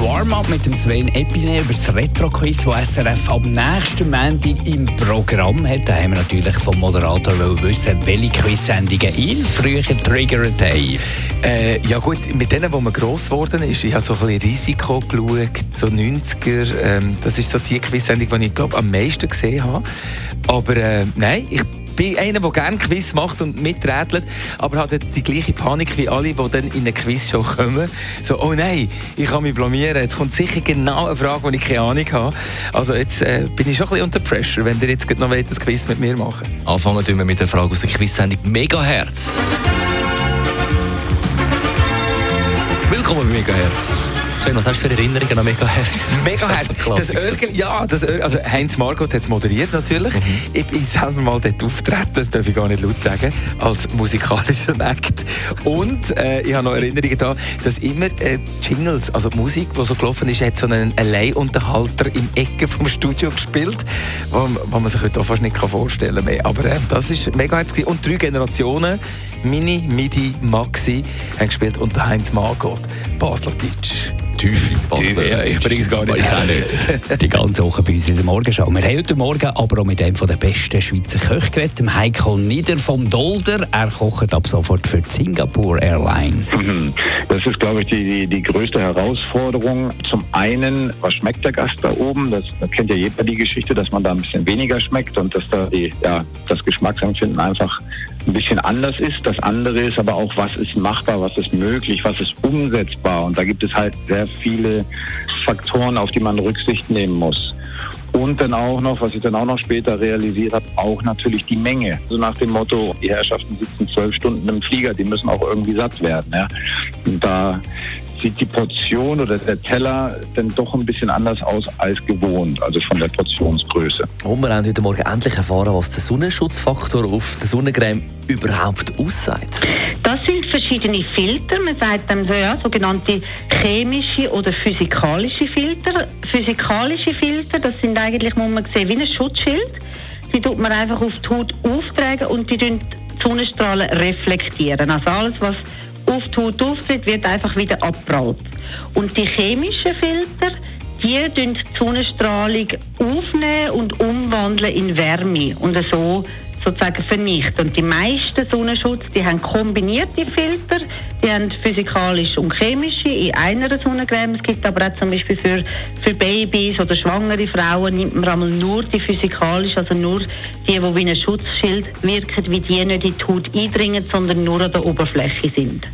Warm-up mit dem Sven Epine über das Retro-Quiz, das SRF am nächsten Montag im Programm hat. Da haben wir natürlich vom Moderator wissen, welche Quiz-Sendungen ihn früher triggert haben. Äh, ja gut, mit denen, wo man gross geworden ist, ich habe so ein bisschen Risiko geschaut, so 90er, ähm, das ist so die Quiz-Sendung, die ich glaube am meisten gesehen habe. Aber äh, nein, ich bin einer, der gerne Quiz macht und miträtelt, aber hat die gleiche Panik wie alle, die dann in eine Quiz-Show kommen. So, oh nein, ich kann mich blamieren. Jetzt kommt sicher genau eine Frage, die ich keine Ahnung habe. Also jetzt äh, bin ich schon ein bisschen unter Pressure, wenn ihr jetzt noch das Quiz mit mir machen Anfangen wir mit der Frage aus der Quiz-Sendung Megahertz. Willkommen bei Megahertz. Sven, was hast du für Erinnerungen an Megahertz? Megahertz, das, das Örgel, ja, das Örgel, also Heinz Margot hat es moderiert natürlich. Mhm. Ich bin selber mal dort auftreten, das darf ich gar nicht laut sagen, als musikalischer Act. Und äh, ich habe noch Erinnerungen daran, dass immer äh, Jingles, also die Musik, die so gelaufen ist, hat so einen Alleinunterhalter im Ecke vom Studio gespielt, wo, wo man sich heute auch fast nicht vorstellen kann. Aber äh, das ist Megahertz und drei Generationen, Mini, Midi, Maxi, haben gespielt unter Heinz Margot, Basler Deutsch. Tiefe Basler. Ja, ich bringe es gar nicht. Ich auch nicht. Die ganze Woche bei uns in der Morgenshow. Wir haben heute Morgen aber auch mit einem der besten Schweizer Köche geredet, dem Heiko Nieder vom Dolder. Er kocht ab sofort für die Singapore Airline. Mhm. Das ist, glaube ich, die, die, die größte Herausforderung. Zum einen, was schmeckt der Gast da oben? Das, das kennt ja jeder die Geschichte, dass man da ein bisschen weniger schmeckt und dass da die, ja, das Geschmacksempfinden einfach ein bisschen anders ist. Das andere ist aber auch, was ist machbar, was ist möglich, was ist umsetzbar. Und da gibt es halt sehr viele Faktoren, auf die man Rücksicht nehmen muss. Und dann auch noch, was ich dann auch noch später realisiert habe, auch natürlich die Menge. So nach dem Motto, die Herrschaften sitzen zwölf Stunden im Flieger, die müssen auch irgendwie satt werden. Ja. Und da sieht die Portion oder der Teller dann doch ein bisschen anders aus als gewohnt, also von der Portionsgröße. Und wir haben heute Morgen endlich erfahren, was der Sonnenschutzfaktor auf der Sonnencreme überhaupt aussagt. Das sind verschiedene Filter. Man sagt dem so, ja, sogenannte chemische oder physikalische Filter. Physikalische Filter, das sind eigentlich, muss man sehen, wie ein Schutzschild. Die tut man einfach auf die Haut auftragen und die die Sonnenstrahlen reflektieren. Also alles, was auf die Haut auftritt, wird einfach wieder abprallt. Und die chemischen Filter, die die Sonnenstrahlung aufnehmen und umwandeln in Wärme und so sozusagen vernichten. Und die meisten Sonnenschutz, die haben kombinierte Filter, die haben physikalische und chemische in einer Sonnencreme. Es gibt aber auch zum Beispiel für, für Babys oder schwangere Frauen nimmt man einmal nur die physikalische, also nur die, die wie ein Schutzschild wirken, wie die nicht in die Haut eindringen, sondern nur an der Oberfläche sind.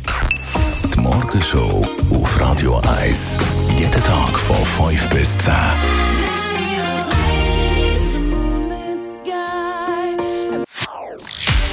Die Morgenshow auf Radio 1. Jeden Tag von 5 bis 10.